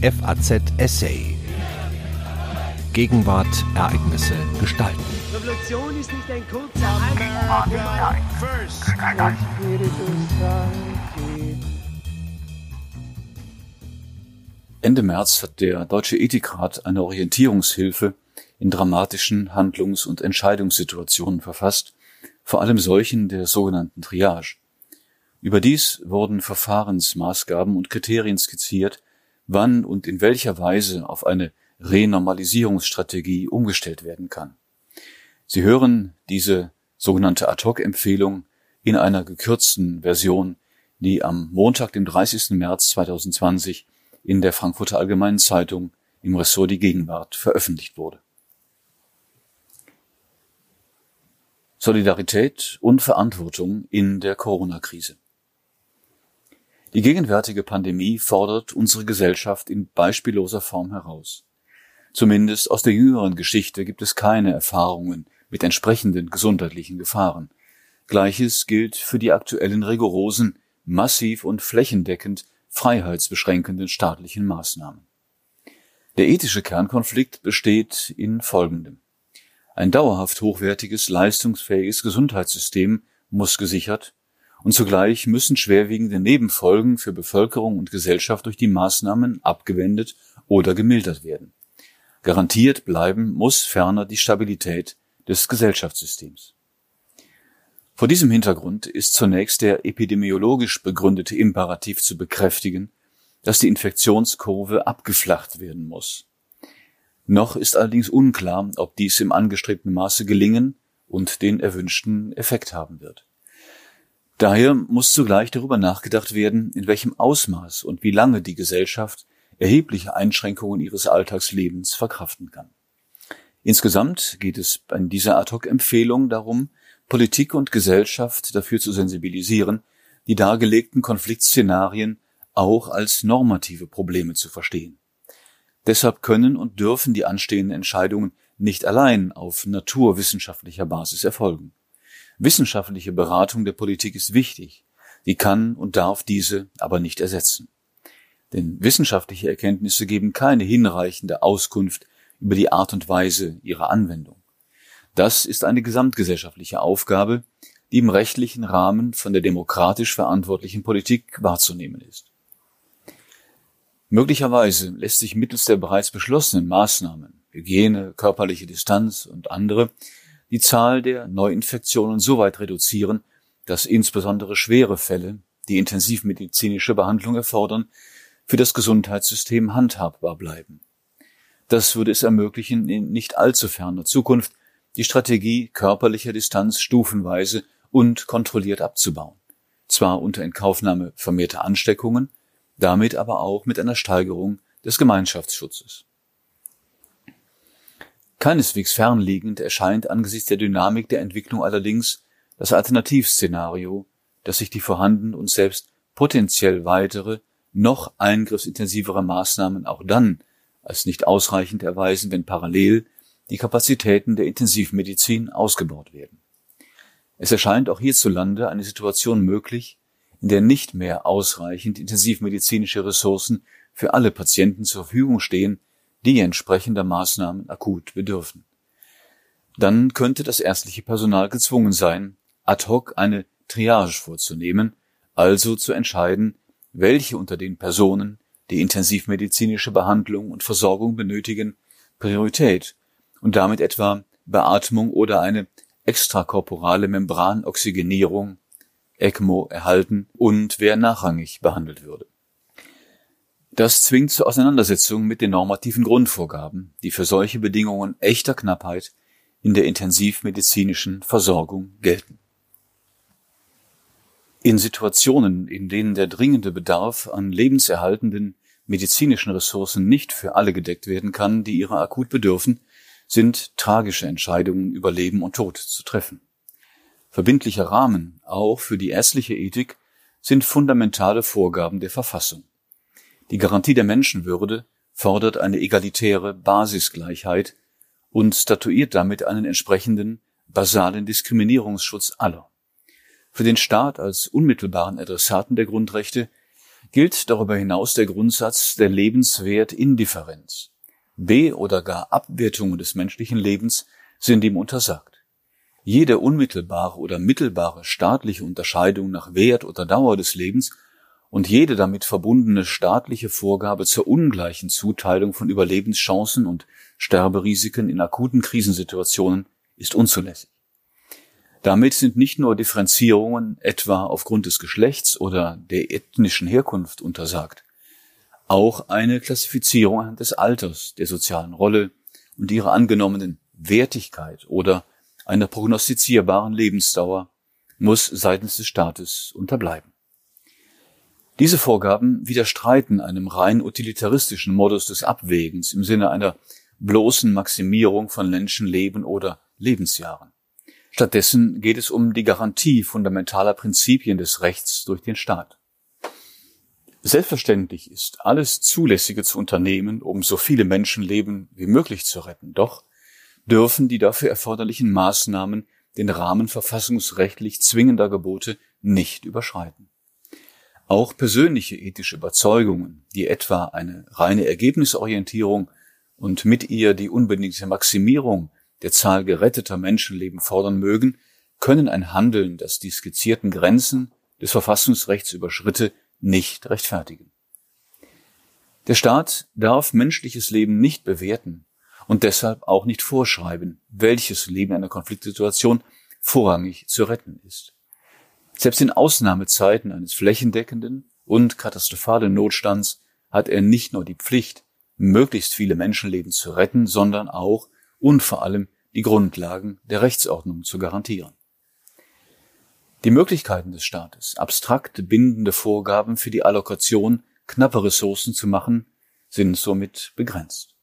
FAZ Essay. Gegenwart, Ereignisse, Gestalten. Revolution ist nicht ein kurzer Ende März hat der Deutsche Ethikrat eine Orientierungshilfe in dramatischen Handlungs- und Entscheidungssituationen verfasst, vor allem solchen der sogenannten Triage. Überdies wurden Verfahrensmaßgaben und Kriterien skizziert, wann und in welcher Weise auf eine Renormalisierungsstrategie umgestellt werden kann. Sie hören diese sogenannte Ad-hoc-Empfehlung in einer gekürzten Version, die am Montag, dem 30. März 2020 in der Frankfurter Allgemeinen Zeitung im Ressort Die Gegenwart veröffentlicht wurde. Solidarität und Verantwortung in der Corona-Krise. Die gegenwärtige Pandemie fordert unsere Gesellschaft in beispielloser Form heraus. Zumindest aus der jüngeren Geschichte gibt es keine Erfahrungen mit entsprechenden gesundheitlichen Gefahren. Gleiches gilt für die aktuellen rigorosen, massiv und flächendeckend freiheitsbeschränkenden staatlichen Maßnahmen. Der ethische Kernkonflikt besteht in folgendem. Ein dauerhaft hochwertiges, leistungsfähiges Gesundheitssystem muss gesichert und zugleich müssen schwerwiegende Nebenfolgen für Bevölkerung und Gesellschaft durch die Maßnahmen abgewendet oder gemildert werden. Garantiert bleiben muss ferner die Stabilität des Gesellschaftssystems. Vor diesem Hintergrund ist zunächst der epidemiologisch begründete Imperativ zu bekräftigen, dass die Infektionskurve abgeflacht werden muss. Noch ist allerdings unklar, ob dies im angestrebten Maße gelingen und den erwünschten Effekt haben wird. Daher muss zugleich darüber nachgedacht werden, in welchem Ausmaß und wie lange die Gesellschaft erhebliche Einschränkungen ihres Alltagslebens verkraften kann. Insgesamt geht es bei dieser Ad-hoc-Empfehlung darum, Politik und Gesellschaft dafür zu sensibilisieren, die dargelegten Konfliktszenarien auch als normative Probleme zu verstehen. Deshalb können und dürfen die anstehenden Entscheidungen nicht allein auf naturwissenschaftlicher Basis erfolgen. Wissenschaftliche Beratung der Politik ist wichtig, die kann und darf diese aber nicht ersetzen. Denn wissenschaftliche Erkenntnisse geben keine hinreichende Auskunft über die Art und Weise ihrer Anwendung. Das ist eine gesamtgesellschaftliche Aufgabe, die im rechtlichen Rahmen von der demokratisch verantwortlichen Politik wahrzunehmen ist. Möglicherweise lässt sich mittels der bereits beschlossenen Maßnahmen Hygiene, körperliche Distanz und andere die Zahl der Neuinfektionen so weit reduzieren, dass insbesondere schwere Fälle, die intensivmedizinische Behandlung erfordern, für das Gesundheitssystem handhabbar bleiben. Das würde es ermöglichen, in nicht allzu ferner Zukunft die Strategie körperlicher Distanz stufenweise und kontrolliert abzubauen. Zwar unter Inkaufnahme vermehrter Ansteckungen, damit aber auch mit einer Steigerung des Gemeinschaftsschutzes. Keineswegs fernliegend erscheint angesichts der Dynamik der Entwicklung allerdings das Alternativszenario, dass sich die vorhandenen und selbst potenziell weitere, noch eingriffsintensivere Maßnahmen auch dann als nicht ausreichend erweisen, wenn parallel die Kapazitäten der Intensivmedizin ausgebaut werden. Es erscheint auch hierzulande eine Situation möglich, in der nicht mehr ausreichend intensivmedizinische Ressourcen für alle Patienten zur Verfügung stehen, die entsprechender Maßnahmen akut bedürfen. Dann könnte das ärztliche Personal gezwungen sein, ad hoc eine Triage vorzunehmen, also zu entscheiden, welche unter den Personen, die intensivmedizinische Behandlung und Versorgung benötigen, Priorität und damit etwa Beatmung oder eine extrakorporale Membranoxygenierung ECMO erhalten und wer nachrangig behandelt würde. Das zwingt zur Auseinandersetzung mit den normativen Grundvorgaben, die für solche Bedingungen echter Knappheit in der intensivmedizinischen Versorgung gelten. In Situationen, in denen der dringende Bedarf an lebenserhaltenden medizinischen Ressourcen nicht für alle gedeckt werden kann, die ihrer akut bedürfen, sind tragische Entscheidungen über Leben und Tod zu treffen. Verbindlicher Rahmen, auch für die ärztliche Ethik, sind fundamentale Vorgaben der Verfassung. Die Garantie der Menschenwürde fordert eine egalitäre Basisgleichheit und statuiert damit einen entsprechenden basalen Diskriminierungsschutz aller. Für den Staat als unmittelbaren Adressaten der Grundrechte gilt darüber hinaus der Grundsatz der Lebenswertindifferenz. Be- oder gar Abwertungen des menschlichen Lebens sind ihm untersagt. Jede unmittelbare oder mittelbare staatliche Unterscheidung nach Wert oder Dauer des Lebens und jede damit verbundene staatliche Vorgabe zur ungleichen Zuteilung von Überlebenschancen und Sterberisiken in akuten Krisensituationen ist unzulässig. Damit sind nicht nur Differenzierungen etwa aufgrund des Geschlechts oder der ethnischen Herkunft untersagt, auch eine Klassifizierung des Alters, der sozialen Rolle und ihrer angenommenen Wertigkeit oder einer prognostizierbaren Lebensdauer muss seitens des Staates unterbleiben. Diese Vorgaben widerstreiten einem rein utilitaristischen Modus des Abwägens im Sinne einer bloßen Maximierung von Menschenleben oder Lebensjahren. Stattdessen geht es um die Garantie fundamentaler Prinzipien des Rechts durch den Staat. Selbstverständlich ist alles Zulässige zu unternehmen, um so viele Menschenleben wie möglich zu retten. Doch dürfen die dafür erforderlichen Maßnahmen den Rahmen verfassungsrechtlich zwingender Gebote nicht überschreiten. Auch persönliche ethische Überzeugungen, die etwa eine reine Ergebnisorientierung und mit ihr die unbedingte Maximierung der Zahl geretteter Menschenleben fordern mögen, können ein Handeln, das die skizzierten Grenzen des Verfassungsrechts überschritte, nicht rechtfertigen. Der Staat darf menschliches Leben nicht bewerten und deshalb auch nicht vorschreiben, welches Leben in einer Konfliktsituation vorrangig zu retten ist. Selbst in Ausnahmezeiten eines flächendeckenden und katastrophalen Notstands hat er nicht nur die Pflicht, möglichst viele Menschenleben zu retten, sondern auch und vor allem die Grundlagen der Rechtsordnung zu garantieren. Die Möglichkeiten des Staates, abstrakte bindende Vorgaben für die Allokation knapper Ressourcen zu machen, sind somit begrenzt.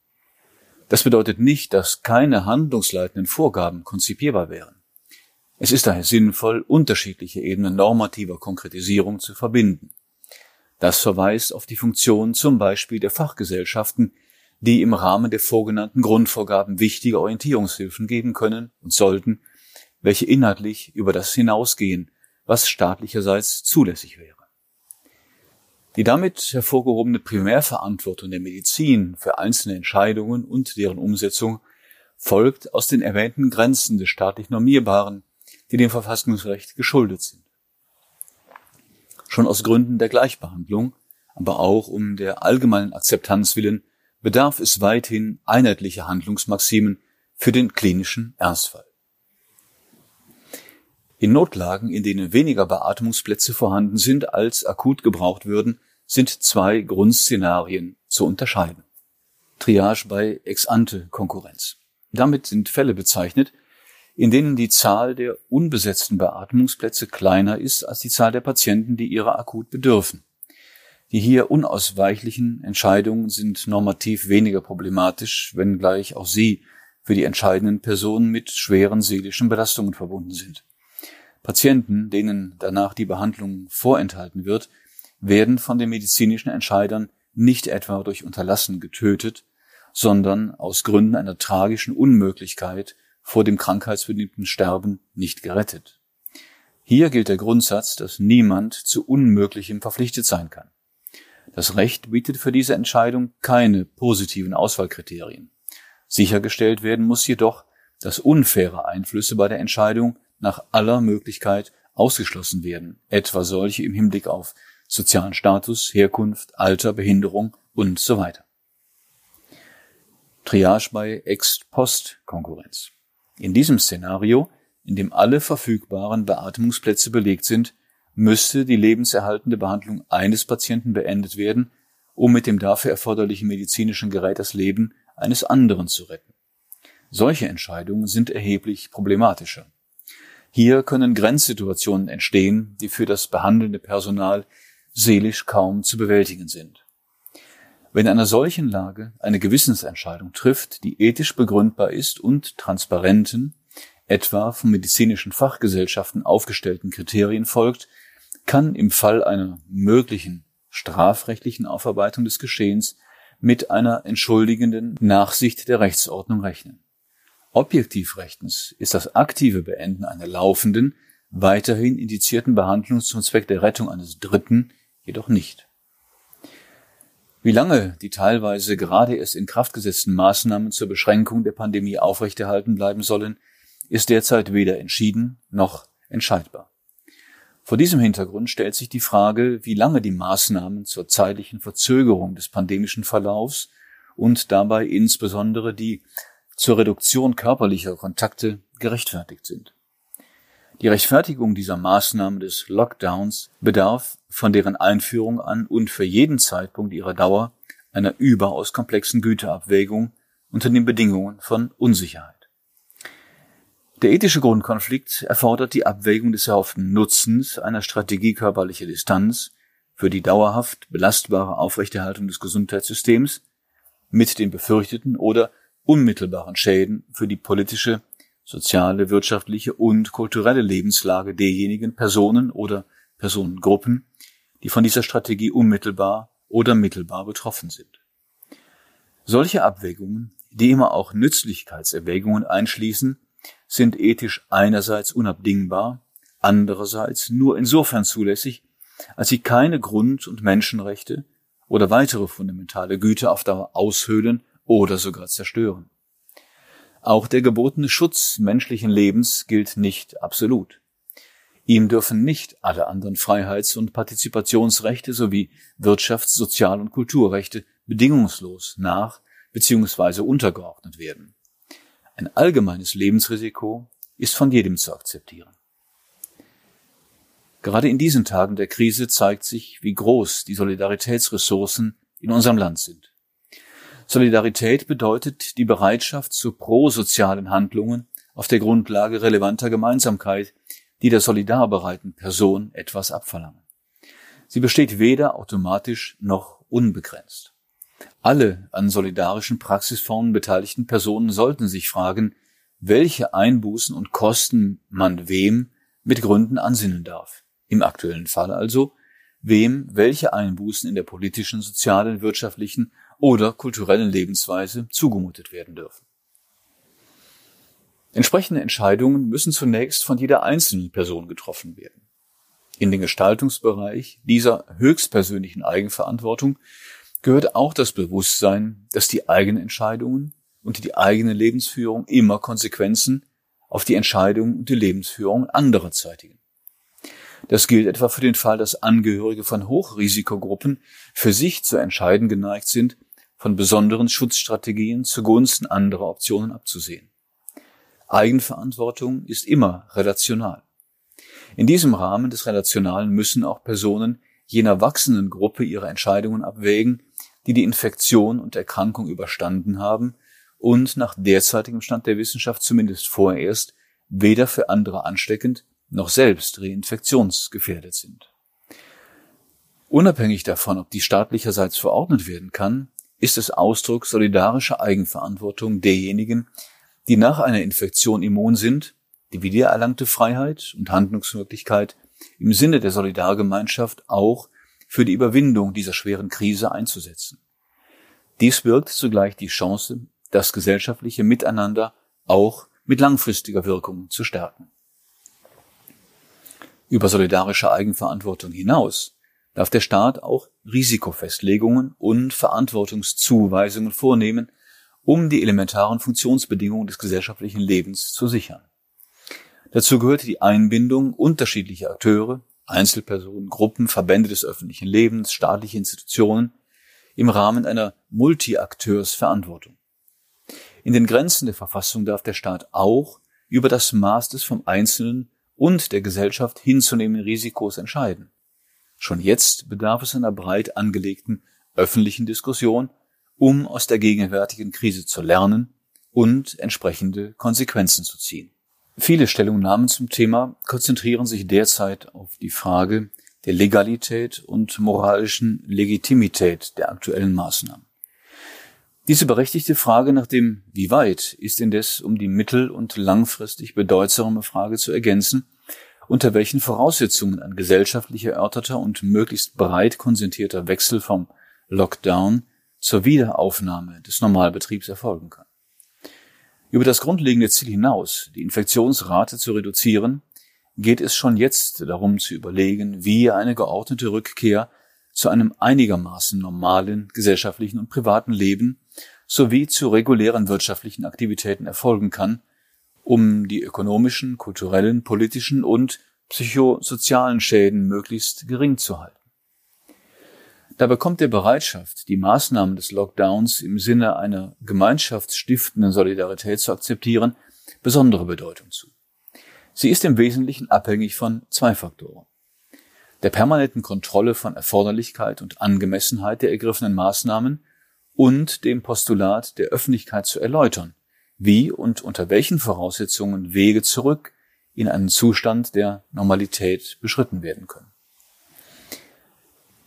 Das bedeutet nicht, dass keine handlungsleitenden Vorgaben konzipierbar wären. Es ist daher sinnvoll, unterschiedliche Ebenen normativer Konkretisierung zu verbinden. Das verweist auf die Funktion zum Beispiel der Fachgesellschaften, die im Rahmen der vorgenannten Grundvorgaben wichtige Orientierungshilfen geben können und sollten, welche inhaltlich über das hinausgehen, was staatlicherseits zulässig wäre. Die damit hervorgehobene Primärverantwortung der Medizin für einzelne Entscheidungen und deren Umsetzung folgt aus den erwähnten Grenzen des staatlich Normierbaren, die dem Verfassungsrecht geschuldet sind. Schon aus Gründen der Gleichbehandlung, aber auch um der allgemeinen Akzeptanz willen bedarf es weithin einheitlicher Handlungsmaximen für den klinischen Ernstfall. In Notlagen, in denen weniger Beatmungsplätze vorhanden sind, als akut gebraucht würden, sind zwei Grundszenarien zu unterscheiden. Triage bei Ex-ante-Konkurrenz. Damit sind Fälle bezeichnet, in denen die Zahl der unbesetzten Beatmungsplätze kleiner ist als die Zahl der Patienten, die ihrer akut bedürfen. Die hier unausweichlichen Entscheidungen sind normativ weniger problematisch, wenngleich auch sie für die entscheidenden Personen mit schweren seelischen Belastungen verbunden sind. Patienten, denen danach die Behandlung vorenthalten wird, werden von den medizinischen Entscheidern nicht etwa durch Unterlassen getötet, sondern aus Gründen einer tragischen Unmöglichkeit vor dem krankheitsbedingten Sterben nicht gerettet. Hier gilt der Grundsatz, dass niemand zu Unmöglichem verpflichtet sein kann. Das Recht bietet für diese Entscheidung keine positiven Auswahlkriterien. Sichergestellt werden muss jedoch, dass unfaire Einflüsse bei der Entscheidung nach aller Möglichkeit ausgeschlossen werden, etwa solche im Hinblick auf sozialen Status, Herkunft, Alter, Behinderung und so weiter. Triage bei Ex-Post-Konkurrenz. In diesem Szenario, in dem alle verfügbaren Beatmungsplätze belegt sind, müsste die lebenserhaltende Behandlung eines Patienten beendet werden, um mit dem dafür erforderlichen medizinischen Gerät das Leben eines anderen zu retten. Solche Entscheidungen sind erheblich problematischer. Hier können Grenzsituationen entstehen, die für das behandelnde Personal seelisch kaum zu bewältigen sind. Wenn in einer solchen Lage eine Gewissensentscheidung trifft, die ethisch begründbar ist und transparenten, etwa von medizinischen Fachgesellschaften aufgestellten Kriterien folgt, kann im Fall einer möglichen strafrechtlichen Aufarbeitung des Geschehens mit einer entschuldigenden Nachsicht der Rechtsordnung rechnen. Objektiv rechtens ist das aktive Beenden einer laufenden, weiterhin indizierten Behandlung zum Zweck der Rettung eines Dritten jedoch nicht. Wie lange die teilweise gerade erst in Kraft gesetzten Maßnahmen zur Beschränkung der Pandemie aufrechterhalten bleiben sollen, ist derzeit weder entschieden noch entscheidbar. Vor diesem Hintergrund stellt sich die Frage, wie lange die Maßnahmen zur zeitlichen Verzögerung des pandemischen Verlaufs und dabei insbesondere die zur Reduktion körperlicher Kontakte gerechtfertigt sind. Die Rechtfertigung dieser Maßnahmen des Lockdowns bedarf von deren Einführung an und für jeden Zeitpunkt ihrer Dauer einer überaus komplexen Güterabwägung unter den Bedingungen von Unsicherheit. Der ethische Grundkonflikt erfordert die Abwägung des erhofften Nutzens einer Strategie körperlicher Distanz für die dauerhaft belastbare Aufrechterhaltung des Gesundheitssystems mit den befürchteten oder unmittelbaren Schäden für die politische, soziale, wirtschaftliche und kulturelle Lebenslage derjenigen Personen oder Personengruppen, die von dieser Strategie unmittelbar oder mittelbar betroffen sind. Solche Abwägungen, die immer auch Nützlichkeitserwägungen einschließen, sind ethisch einerseits unabdingbar, andererseits nur insofern zulässig, als sie keine Grund- und Menschenrechte oder weitere fundamentale Güter auf Dauer aushöhlen oder sogar zerstören. Auch der gebotene Schutz menschlichen Lebens gilt nicht absolut. Ihm dürfen nicht alle anderen Freiheits- und Partizipationsrechte sowie Wirtschafts-, Sozial- und Kulturrechte bedingungslos nach bzw. untergeordnet werden. Ein allgemeines Lebensrisiko ist von jedem zu akzeptieren. Gerade in diesen Tagen der Krise zeigt sich, wie groß die Solidaritätsressourcen in unserem Land sind. Solidarität bedeutet die Bereitschaft zu prosozialen Handlungen auf der Grundlage relevanter Gemeinsamkeit, die der solidarbereiten Person etwas abverlangen. Sie besteht weder automatisch noch unbegrenzt. Alle an solidarischen Praxisformen beteiligten Personen sollten sich fragen, welche Einbußen und Kosten man wem mit Gründen ansinnen darf. Im aktuellen Fall also, wem welche Einbußen in der politischen, sozialen, wirtschaftlichen oder kulturellen Lebensweise zugemutet werden dürfen. Entsprechende Entscheidungen müssen zunächst von jeder einzelnen Person getroffen werden. In den Gestaltungsbereich dieser höchstpersönlichen Eigenverantwortung gehört auch das Bewusstsein, dass die eigenen Entscheidungen und die eigene Lebensführung immer Konsequenzen auf die Entscheidungen und die Lebensführung anderer zeitigen. Das gilt etwa für den Fall, dass Angehörige von Hochrisikogruppen für sich zu entscheiden geneigt sind, von besonderen Schutzstrategien zugunsten anderer Optionen abzusehen. Eigenverantwortung ist immer relational. In diesem Rahmen des Relationalen müssen auch Personen jener wachsenden Gruppe ihre Entscheidungen abwägen, die die Infektion und Erkrankung überstanden haben und nach derzeitigem Stand der Wissenschaft zumindest vorerst weder für andere ansteckend noch selbst reinfektionsgefährdet sind. Unabhängig davon, ob die staatlicherseits verordnet werden kann, ist es Ausdruck solidarischer Eigenverantwortung derjenigen, die nach einer Infektion immun sind, die wiedererlangte Freiheit und Handlungsmöglichkeit im Sinne der Solidargemeinschaft auch für die Überwindung dieser schweren Krise einzusetzen. Dies birgt zugleich die Chance, das gesellschaftliche Miteinander auch mit langfristiger Wirkung zu stärken. Über solidarische Eigenverantwortung hinaus darf der Staat auch Risikofestlegungen und Verantwortungszuweisungen vornehmen, um die elementaren Funktionsbedingungen des gesellschaftlichen Lebens zu sichern. Dazu gehört die Einbindung unterschiedlicher Akteure, Einzelpersonen, Gruppen, Verbände des öffentlichen Lebens, staatliche Institutionen im Rahmen einer Multiakteursverantwortung. In den Grenzen der Verfassung darf der Staat auch über das Maß des vom Einzelnen und der Gesellschaft hinzunehmenden Risikos entscheiden. Schon jetzt bedarf es einer breit angelegten öffentlichen Diskussion, um aus der gegenwärtigen Krise zu lernen und entsprechende Konsequenzen zu ziehen. Viele Stellungnahmen zum Thema konzentrieren sich derzeit auf die Frage der Legalität und moralischen Legitimität der aktuellen Maßnahmen. Diese berechtigte Frage nach dem Wie weit ist indes um die mittel- und langfristig bedeutsame Frage zu ergänzen, unter welchen Voraussetzungen ein gesellschaftlich erörterter und möglichst breit konsentierter Wechsel vom Lockdown zur Wiederaufnahme des Normalbetriebs erfolgen kann. Über das grundlegende Ziel hinaus, die Infektionsrate zu reduzieren, geht es schon jetzt darum zu überlegen, wie eine geordnete Rückkehr zu einem einigermaßen normalen gesellschaftlichen und privaten Leben sowie zu regulären wirtschaftlichen Aktivitäten erfolgen kann, um die ökonomischen, kulturellen, politischen und psychosozialen Schäden möglichst gering zu halten. Dabei kommt der Bereitschaft, die Maßnahmen des Lockdowns im Sinne einer gemeinschaftsstiftenden Solidarität zu akzeptieren, besondere Bedeutung zu. Sie ist im Wesentlichen abhängig von zwei Faktoren. Der permanenten Kontrolle von Erforderlichkeit und Angemessenheit der ergriffenen Maßnahmen und dem Postulat der Öffentlichkeit zu erläutern, wie und unter welchen Voraussetzungen Wege zurück in einen Zustand der Normalität beschritten werden können.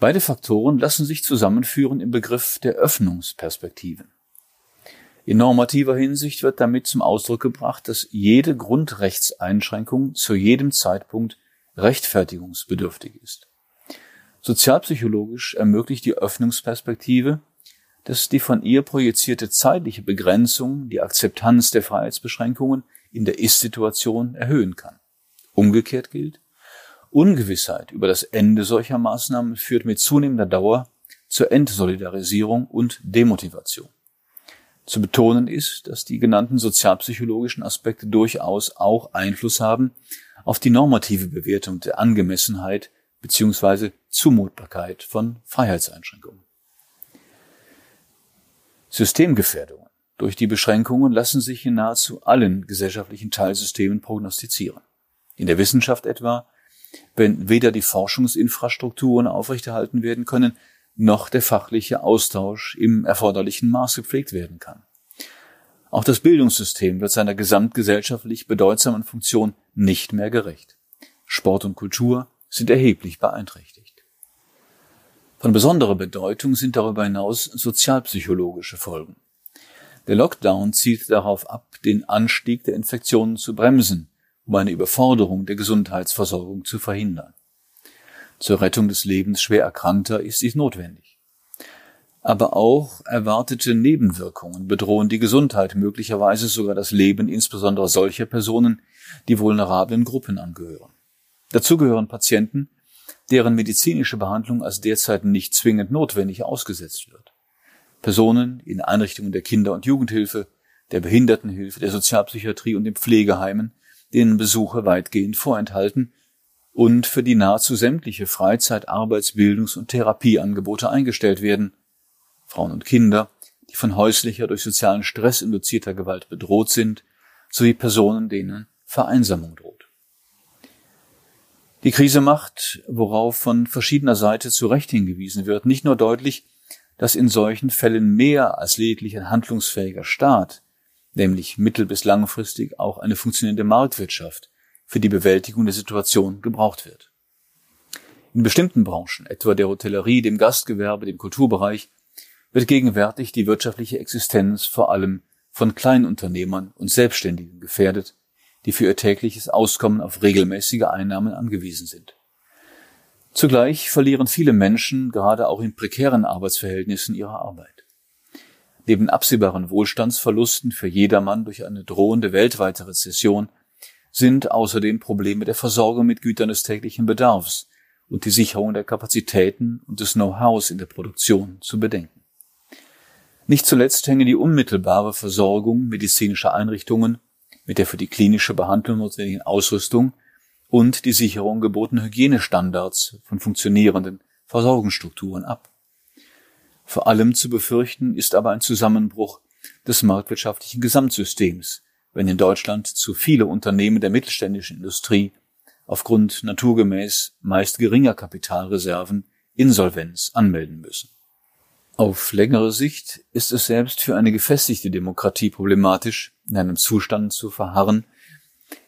Beide Faktoren lassen sich zusammenführen im Begriff der Öffnungsperspektiven. In normativer Hinsicht wird damit zum Ausdruck gebracht, dass jede Grundrechtseinschränkung zu jedem Zeitpunkt rechtfertigungsbedürftig ist. Sozialpsychologisch ermöglicht die Öffnungsperspektive, dass die von ihr projizierte zeitliche Begrenzung die Akzeptanz der Freiheitsbeschränkungen in der Ist-Situation erhöhen kann. Umgekehrt gilt, Ungewissheit über das Ende solcher Maßnahmen führt mit zunehmender Dauer zur Entsolidarisierung und Demotivation. Zu betonen ist, dass die genannten sozialpsychologischen Aspekte durchaus auch Einfluss haben auf die normative Bewertung der Angemessenheit bzw. Zumutbarkeit von Freiheitseinschränkungen. Systemgefährdungen durch die Beschränkungen lassen sich in nahezu allen gesellschaftlichen Teilsystemen prognostizieren. In der Wissenschaft etwa, wenn weder die Forschungsinfrastrukturen aufrechterhalten werden können, noch der fachliche Austausch im erforderlichen Maß gepflegt werden kann. Auch das Bildungssystem wird seiner gesamtgesellschaftlich bedeutsamen Funktion nicht mehr gerecht. Sport und Kultur sind erheblich beeinträchtigt. Von besonderer Bedeutung sind darüber hinaus sozialpsychologische Folgen. Der Lockdown zielt darauf ab, den Anstieg der Infektionen zu bremsen, um eine Überforderung der Gesundheitsversorgung zu verhindern. Zur Rettung des Lebens schwer Erkrankter ist dies notwendig. Aber auch erwartete Nebenwirkungen bedrohen die Gesundheit, möglicherweise sogar das Leben insbesondere solcher Personen, die vulnerablen Gruppen angehören. Dazu gehören Patienten, deren medizinische Behandlung als derzeit nicht zwingend notwendig ausgesetzt wird. Personen in Einrichtungen der Kinder- und Jugendhilfe, der Behindertenhilfe, der Sozialpsychiatrie und den Pflegeheimen, denen Besuche weitgehend vorenthalten und für die nahezu sämtliche Freizeit-, Arbeits-, Bildungs- und Therapieangebote eingestellt werden. Frauen und Kinder, die von häuslicher durch sozialen Stress induzierter Gewalt bedroht sind, sowie Personen, denen Vereinsamung droht. Die Krise macht, worauf von verschiedener Seite zu Recht hingewiesen wird, nicht nur deutlich, dass in solchen Fällen mehr als lediglich ein handlungsfähiger Staat, nämlich mittel- bis langfristig auch eine funktionierende Marktwirtschaft für die Bewältigung der Situation gebraucht wird. In bestimmten Branchen, etwa der Hotellerie, dem Gastgewerbe, dem Kulturbereich, wird gegenwärtig die wirtschaftliche Existenz vor allem von Kleinunternehmern und Selbstständigen gefährdet, die für ihr tägliches Auskommen auf regelmäßige Einnahmen angewiesen sind. Zugleich verlieren viele Menschen gerade auch in prekären Arbeitsverhältnissen ihre Arbeit. Neben absehbaren Wohlstandsverlusten für jedermann durch eine drohende weltweite Rezession sind außerdem Probleme der Versorgung mit Gütern des täglichen Bedarfs und die Sicherung der Kapazitäten und des Know-hows in der Produktion zu bedenken. Nicht zuletzt hänge die unmittelbare Versorgung medizinischer Einrichtungen mit der für die klinische Behandlung notwendigen Ausrüstung und die Sicherung gebotener Hygienestandards von funktionierenden Versorgungsstrukturen ab. Vor allem zu befürchten ist aber ein Zusammenbruch des marktwirtschaftlichen Gesamtsystems, wenn in Deutschland zu viele Unternehmen der mittelständischen Industrie aufgrund naturgemäß meist geringer Kapitalreserven Insolvenz anmelden müssen. Auf längere Sicht ist es selbst für eine gefestigte Demokratie problematisch, in einem Zustand zu verharren,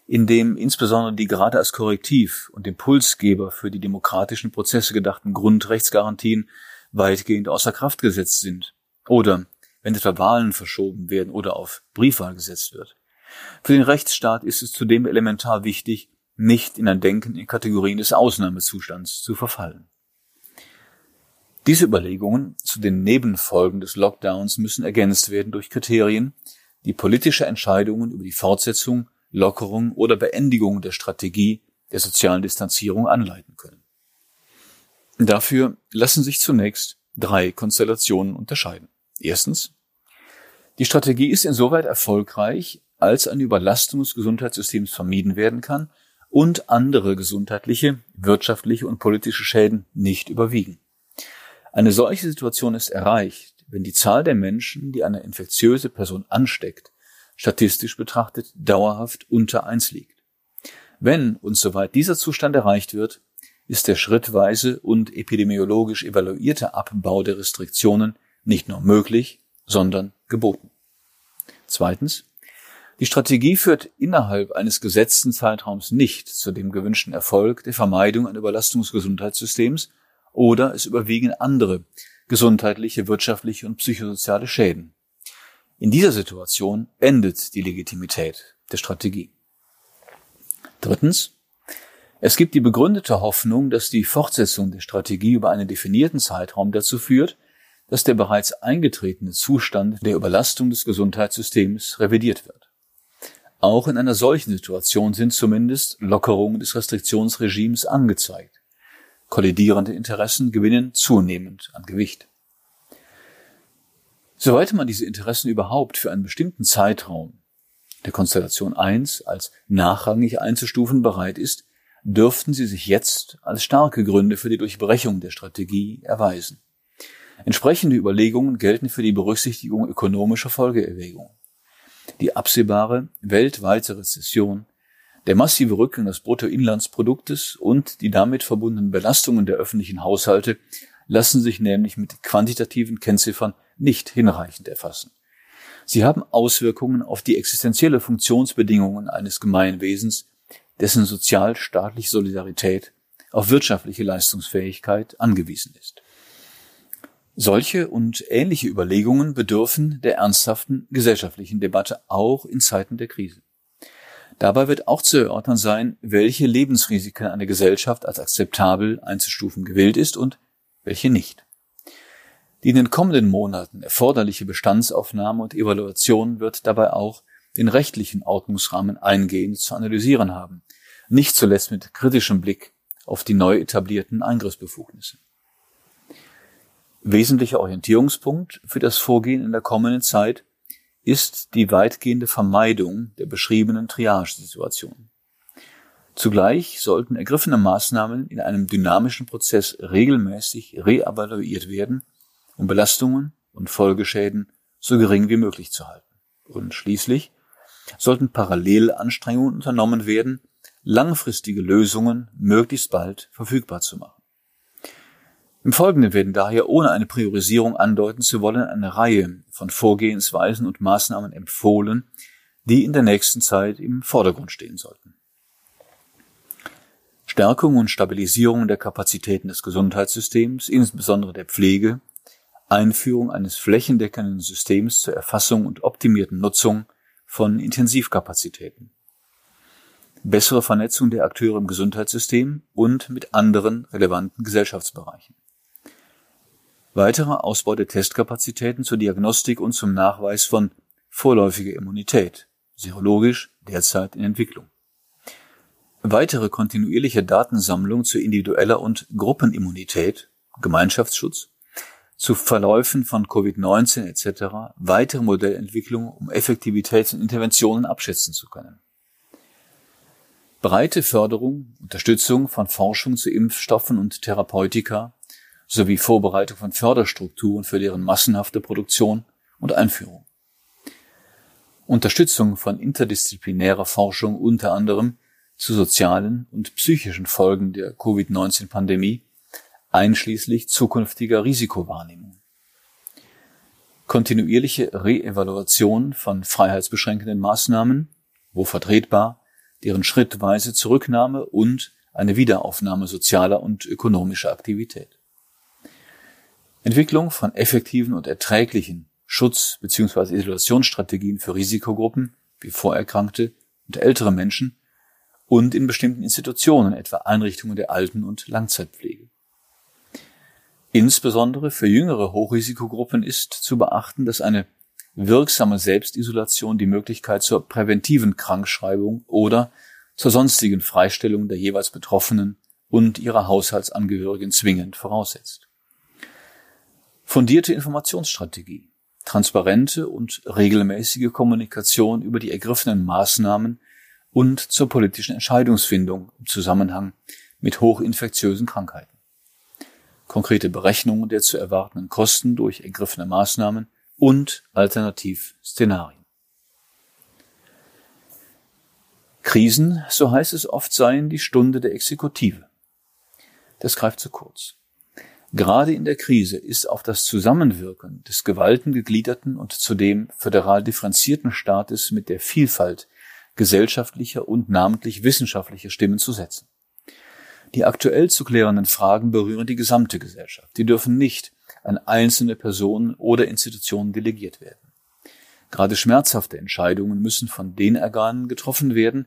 in dem insbesondere die gerade als Korrektiv und Impulsgeber für die demokratischen Prozesse gedachten Grundrechtsgarantien weitgehend außer Kraft gesetzt sind oder wenn etwa Wahlen verschoben werden oder auf Briefwahl gesetzt wird. Für den Rechtsstaat ist es zudem elementar wichtig, nicht in ein Denken in Kategorien des Ausnahmezustands zu verfallen. Diese Überlegungen zu den Nebenfolgen des Lockdowns müssen ergänzt werden durch Kriterien, die politische Entscheidungen über die Fortsetzung Lockerung oder Beendigung der Strategie der sozialen Distanzierung anleiten können. Dafür lassen sich zunächst drei Konstellationen unterscheiden. Erstens. Die Strategie ist insoweit erfolgreich, als eine Überlastung des Gesundheitssystems vermieden werden kann und andere gesundheitliche, wirtschaftliche und politische Schäden nicht überwiegen. Eine solche Situation ist erreicht, wenn die Zahl der Menschen, die eine infektiöse Person ansteckt, statistisch betrachtet dauerhaft unter eins liegt. Wenn und soweit dieser Zustand erreicht wird, ist der schrittweise und epidemiologisch evaluierte Abbau der Restriktionen nicht nur möglich, sondern geboten. Zweitens. Die Strategie führt innerhalb eines gesetzten Zeitraums nicht zu dem gewünschten Erfolg der Vermeidung einer Überlastung des Gesundheitssystems oder es überwiegen andere gesundheitliche, wirtschaftliche und psychosoziale Schäden. In dieser Situation endet die Legitimität der Strategie. Drittens. Es gibt die begründete Hoffnung, dass die Fortsetzung der Strategie über einen definierten Zeitraum dazu führt, dass der bereits eingetretene Zustand der Überlastung des Gesundheitssystems revidiert wird. Auch in einer solchen Situation sind zumindest Lockerungen des Restriktionsregimes angezeigt. Kollidierende Interessen gewinnen zunehmend an Gewicht. Soweit man diese Interessen überhaupt für einen bestimmten Zeitraum der Konstellation 1 als nachrangig einzustufen bereit ist, dürften sie sich jetzt als starke Gründe für die Durchbrechung der Strategie erweisen. Entsprechende Überlegungen gelten für die Berücksichtigung ökonomischer Folgeerwägungen. Die absehbare weltweite Rezession, der massive Rückgang des Bruttoinlandsproduktes und die damit verbundenen Belastungen der öffentlichen Haushalte lassen sich nämlich mit quantitativen Kennziffern nicht hinreichend erfassen. Sie haben Auswirkungen auf die existenzielle Funktionsbedingungen eines Gemeinwesens dessen sozialstaatliche Solidarität auf wirtschaftliche Leistungsfähigkeit angewiesen ist. Solche und ähnliche Überlegungen bedürfen der ernsthaften gesellschaftlichen Debatte auch in Zeiten der Krise. Dabei wird auch zu erörtern sein, welche Lebensrisiken eine Gesellschaft als akzeptabel einzustufen gewillt ist und welche nicht. Die in den kommenden Monaten erforderliche Bestandsaufnahme und Evaluation wird dabei auch den rechtlichen Ordnungsrahmen eingehend zu analysieren haben, nicht zuletzt mit kritischem Blick auf die neu etablierten Eingriffsbefugnisse. Wesentlicher Orientierungspunkt für das Vorgehen in der kommenden Zeit ist die weitgehende Vermeidung der beschriebenen Triage-Situation. Zugleich sollten ergriffene Maßnahmen in einem dynamischen Prozess regelmäßig reevaluiert werden, um Belastungen und Folgeschäden so gering wie möglich zu halten. Und schließlich sollten parallel Anstrengungen unternommen werden, langfristige Lösungen möglichst bald verfügbar zu machen. Im Folgenden werden daher, ohne eine Priorisierung andeuten zu wollen, eine Reihe von Vorgehensweisen und Maßnahmen empfohlen, die in der nächsten Zeit im Vordergrund stehen sollten. Stärkung und Stabilisierung der Kapazitäten des Gesundheitssystems, insbesondere der Pflege, Einführung eines flächendeckenden Systems zur Erfassung und optimierten Nutzung von Intensivkapazitäten, bessere Vernetzung der Akteure im Gesundheitssystem und mit anderen relevanten Gesellschaftsbereichen. Weiterer Ausbau der Testkapazitäten zur Diagnostik und zum Nachweis von vorläufiger Immunität, serologisch derzeit in Entwicklung. Weitere kontinuierliche Datensammlung zu individueller und Gruppenimmunität, Gemeinschaftsschutz, zu Verläufen von Covid-19 etc. weitere Modellentwicklung, um Effektivität und Interventionen abschätzen zu können breite Förderung, Unterstützung von Forschung zu Impfstoffen und Therapeutika sowie Vorbereitung von Förderstrukturen für deren massenhafte Produktion und Einführung. Unterstützung von interdisziplinärer Forschung unter anderem zu sozialen und psychischen Folgen der Covid-19-Pandemie, einschließlich zukünftiger Risikowahrnehmung. Kontinuierliche Reevaluation von freiheitsbeschränkenden Maßnahmen, wo vertretbar, deren schrittweise Zurücknahme und eine Wiederaufnahme sozialer und ökonomischer Aktivität. Entwicklung von effektiven und erträglichen Schutz- bzw. Isolationsstrategien für Risikogruppen wie Vorerkrankte und ältere Menschen und in bestimmten Institutionen, etwa Einrichtungen der Alten- und Langzeitpflege. Insbesondere für jüngere Hochrisikogruppen ist zu beachten, dass eine wirksame Selbstisolation die Möglichkeit zur präventiven Krankschreibung oder zur sonstigen Freistellung der jeweils Betroffenen und ihrer Haushaltsangehörigen zwingend voraussetzt. Fundierte Informationsstrategie, transparente und regelmäßige Kommunikation über die ergriffenen Maßnahmen und zur politischen Entscheidungsfindung im Zusammenhang mit hochinfektiösen Krankheiten. Konkrete Berechnungen der zu erwartenden Kosten durch ergriffene Maßnahmen und Alternativszenarien. Krisen, so heißt es oft, seien die Stunde der Exekutive. Das greift zu kurz. Gerade in der Krise ist auf das Zusammenwirken des gewaltengegliederten und zudem föderal differenzierten Staates mit der Vielfalt gesellschaftlicher und namentlich wissenschaftlicher Stimmen zu setzen. Die aktuell zu klärenden Fragen berühren die gesamte Gesellschaft. Die dürfen nicht an einzelne Personen oder Institutionen delegiert werden. Gerade schmerzhafte Entscheidungen müssen von den Organen getroffen werden,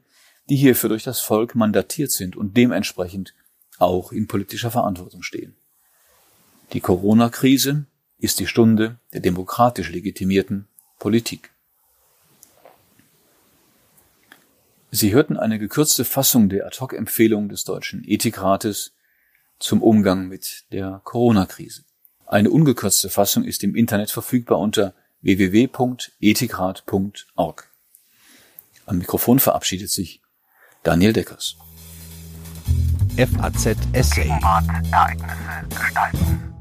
die hierfür durch das Volk mandatiert sind und dementsprechend auch in politischer Verantwortung stehen. Die Corona-Krise ist die Stunde der demokratisch legitimierten Politik. Sie hörten eine gekürzte Fassung der Ad-hoc-Empfehlung des Deutschen Ethikrates zum Umgang mit der Corona-Krise. Eine ungekürzte Fassung ist im Internet verfügbar unter www.ethikrat.org. Am Mikrofon verabschiedet sich Daniel Deckers. FAZ Essay. Ereignisse gestalten.